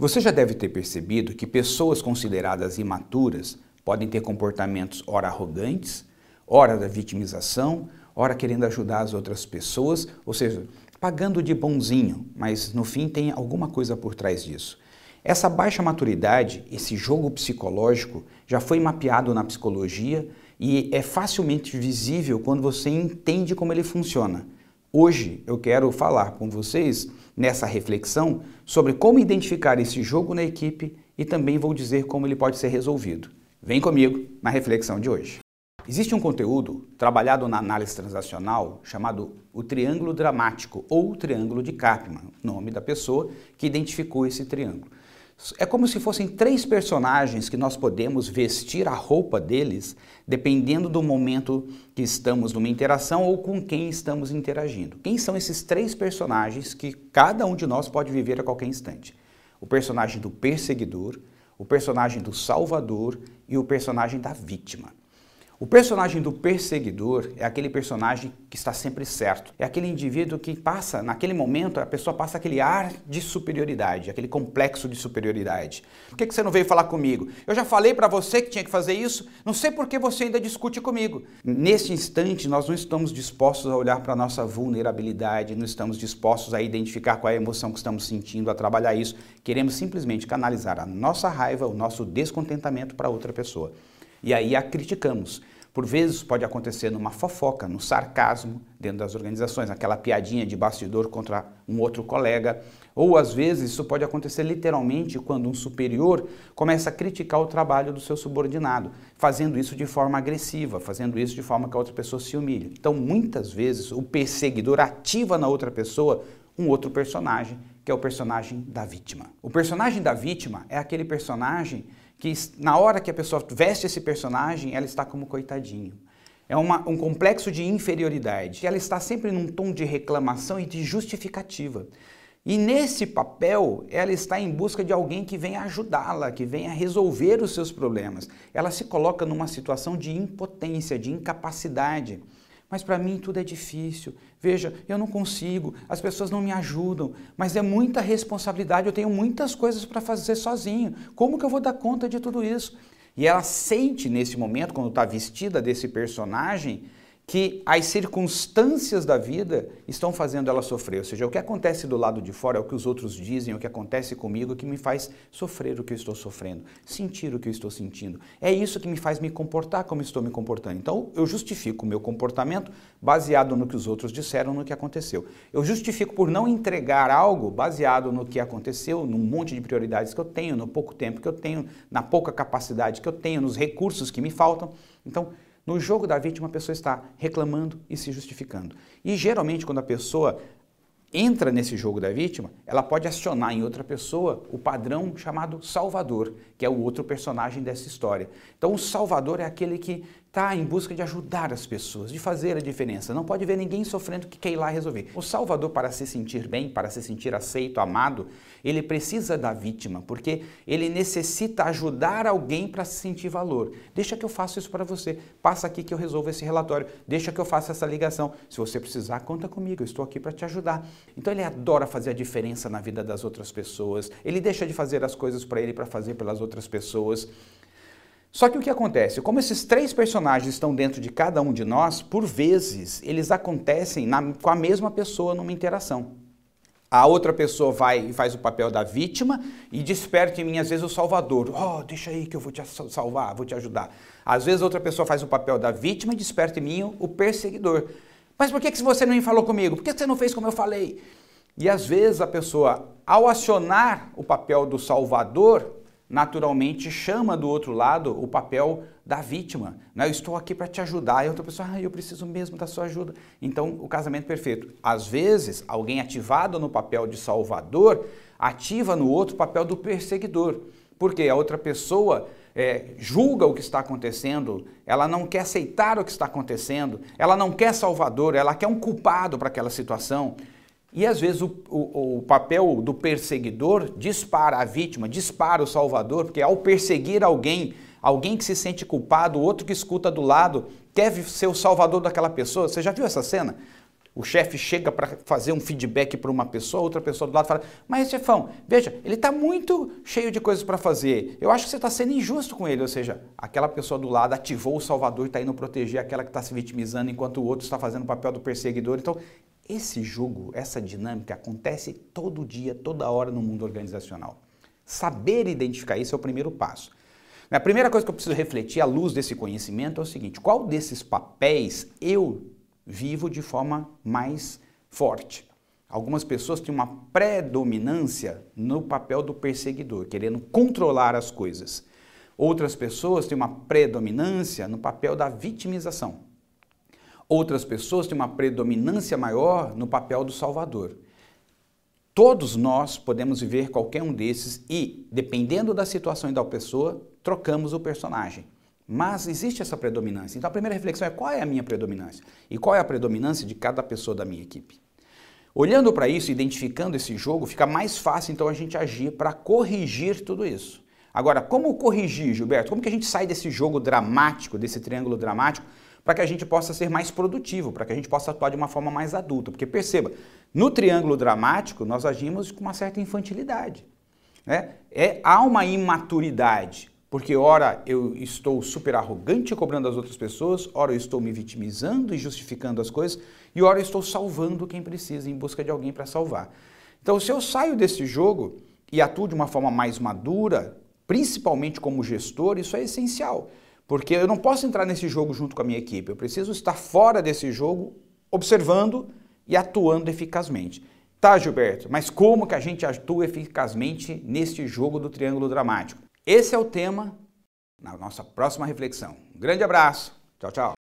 Você já deve ter percebido que pessoas consideradas imaturas podem ter comportamentos ora arrogantes, ora da vitimização, ora querendo ajudar as outras pessoas, ou seja, pagando de bonzinho, mas no fim tem alguma coisa por trás disso. Essa baixa maturidade, esse jogo psicológico, já foi mapeado na psicologia e é facilmente visível quando você entende como ele funciona. Hoje eu quero falar com vocês nessa reflexão sobre como identificar esse jogo na equipe e também vou dizer como ele pode ser resolvido. Vem comigo na reflexão de hoje. Existe um conteúdo trabalhado na análise transacional chamado o triângulo dramático ou triângulo de Kaplan, nome da pessoa que identificou esse triângulo. É como se fossem três personagens que nós podemos vestir a roupa deles dependendo do momento que estamos numa interação ou com quem estamos interagindo. Quem são esses três personagens que cada um de nós pode viver a qualquer instante? O personagem do perseguidor, o personagem do salvador e o personagem da vítima. O personagem do perseguidor é aquele personagem que está sempre certo. É aquele indivíduo que passa, naquele momento, a pessoa passa aquele ar de superioridade, aquele complexo de superioridade. Por que, você não veio falar comigo? Eu já falei para você que tinha que fazer isso, não sei por que você ainda discute comigo. Nesse instante, nós não estamos dispostos a olhar para a nossa vulnerabilidade, não estamos dispostos a identificar qual é a emoção que estamos sentindo, a trabalhar isso. Queremos simplesmente canalizar a nossa raiva, o nosso descontentamento para outra pessoa e aí a criticamos. Por vezes pode acontecer numa fofoca, no sarcasmo dentro das organizações, aquela piadinha de bastidor contra um outro colega, ou às vezes isso pode acontecer literalmente quando um superior começa a criticar o trabalho do seu subordinado, fazendo isso de forma agressiva, fazendo isso de forma que a outra pessoa se humilhe. Então, muitas vezes o perseguidor ativa na outra pessoa um outro personagem, que é o personagem da vítima. O personagem da vítima é aquele personagem que na hora que a pessoa veste esse personagem, ela está como coitadinho. É uma, um complexo de inferioridade. Ela está sempre num tom de reclamação e de justificativa. E nesse papel, ela está em busca de alguém que venha ajudá-la, que venha resolver os seus problemas. Ela se coloca numa situação de impotência, de incapacidade mas para mim tudo é difícil. Veja, eu não consigo, as pessoas não me ajudam, mas é muita responsabilidade, eu tenho muitas coisas para fazer sozinho. Como que eu vou dar conta de tudo isso? E ela sente nesse momento, quando está vestida desse personagem, que as circunstâncias da vida estão fazendo ela sofrer. Ou seja, o que acontece do lado de fora é o que os outros dizem, é o que acontece comigo que me faz sofrer o que eu estou sofrendo, sentir o que eu estou sentindo. É isso que me faz me comportar como estou me comportando. Então, eu justifico o meu comportamento baseado no que os outros disseram, no que aconteceu. Eu justifico por não entregar algo baseado no que aconteceu, num monte de prioridades que eu tenho, no pouco tempo que eu tenho, na pouca capacidade que eu tenho, nos recursos que me faltam. Então, no jogo da vítima, a pessoa está reclamando e se justificando. E geralmente, quando a pessoa entra nesse jogo da vítima, ela pode acionar em outra pessoa o padrão chamado Salvador, que é o outro personagem dessa história. Então, o Salvador é aquele que está em busca de ajudar as pessoas, de fazer a diferença. Não pode ver ninguém sofrendo que quer ir lá resolver. O Salvador, para se sentir bem, para se sentir aceito, amado, ele precisa da vítima, porque ele necessita ajudar alguém para se sentir valor. Deixa que eu faça isso para você. Passa aqui que eu resolvo esse relatório. Deixa que eu faça essa ligação. Se você precisar, conta comigo. Eu estou aqui para te ajudar. Então ele adora fazer a diferença na vida das outras pessoas. Ele deixa de fazer as coisas para ele para fazer pelas outras pessoas. Só que o que acontece? Como esses três personagens estão dentro de cada um de nós, por vezes eles acontecem na, com a mesma pessoa numa interação. A outra pessoa vai e faz o papel da vítima e desperta em mim, às vezes, o salvador. Oh, deixa aí que eu vou te salvar, vou te ajudar. Às vezes, outra pessoa faz o papel da vítima e desperta em mim o perseguidor. Mas por que, que você não me falou comigo? Por que você não fez como eu falei? E às vezes a pessoa, ao acionar o papel do salvador, naturalmente chama do outro lado o papel da vítima. Né? Eu estou aqui para te ajudar. E a outra pessoa, ah, eu preciso mesmo da sua ajuda. Então, o casamento perfeito. Às vezes, alguém ativado no papel de salvador ativa no outro o papel do perseguidor. Porque a outra pessoa é, julga o que está acontecendo, ela não quer aceitar o que está acontecendo, ela não quer salvador, ela quer um culpado para aquela situação. E às vezes o, o, o, papel do perseguidor dispara a vítima, dispara o salvador, porque ao perseguir alguém, alguém que se sente culpado, outro que escuta do lado, quer ser o salvador daquela pessoa. Você já viu essa cena? O chefe chega para fazer um feedback para uma pessoa, outra pessoa do lado fala: Mas, chefão, veja, ele está muito cheio de coisas para fazer. Eu acho que você está sendo injusto com ele. Ou seja, aquela pessoa do lado ativou o Salvador e está indo proteger aquela que está se vitimizando enquanto o outro está fazendo o papel do perseguidor. Então, esse jogo, essa dinâmica acontece todo dia, toda hora no mundo organizacional. Saber identificar isso é o primeiro passo. A primeira coisa que eu preciso refletir à luz desse conhecimento é o seguinte: qual desses papéis eu vivo de forma mais forte. Algumas pessoas têm uma predominância no papel do perseguidor, querendo controlar as coisas. Outras pessoas têm uma predominância no papel da vitimização. Outras pessoas têm uma predominância maior no papel do salvador. Todos nós podemos viver qualquer um desses e, dependendo da situação e da pessoa, trocamos o personagem. Mas existe essa predominância. Então a primeira reflexão é qual é a minha predominância? E qual é a predominância de cada pessoa da minha equipe? Olhando para isso, identificando esse jogo, fica mais fácil então a gente agir para corrigir tudo isso. Agora, como corrigir, Gilberto? Como que a gente sai desse jogo dramático, desse triângulo dramático, para que a gente possa ser mais produtivo, para que a gente possa atuar de uma forma mais adulta? Porque perceba, no triângulo dramático nós agimos com uma certa infantilidade. Né? É, há uma imaturidade. Porque ora eu estou super arrogante cobrando as outras pessoas, ora eu estou me vitimizando e justificando as coisas, e ora eu estou salvando quem precisa em busca de alguém para salvar. Então, se eu saio desse jogo e atuo de uma forma mais madura, principalmente como gestor, isso é essencial. Porque eu não posso entrar nesse jogo junto com a minha equipe, eu preciso estar fora desse jogo, observando e atuando eficazmente. Tá, Gilberto, mas como que a gente atua eficazmente neste jogo do triângulo dramático? Esse é o tema na nossa próxima reflexão. Um grande abraço. Tchau, tchau.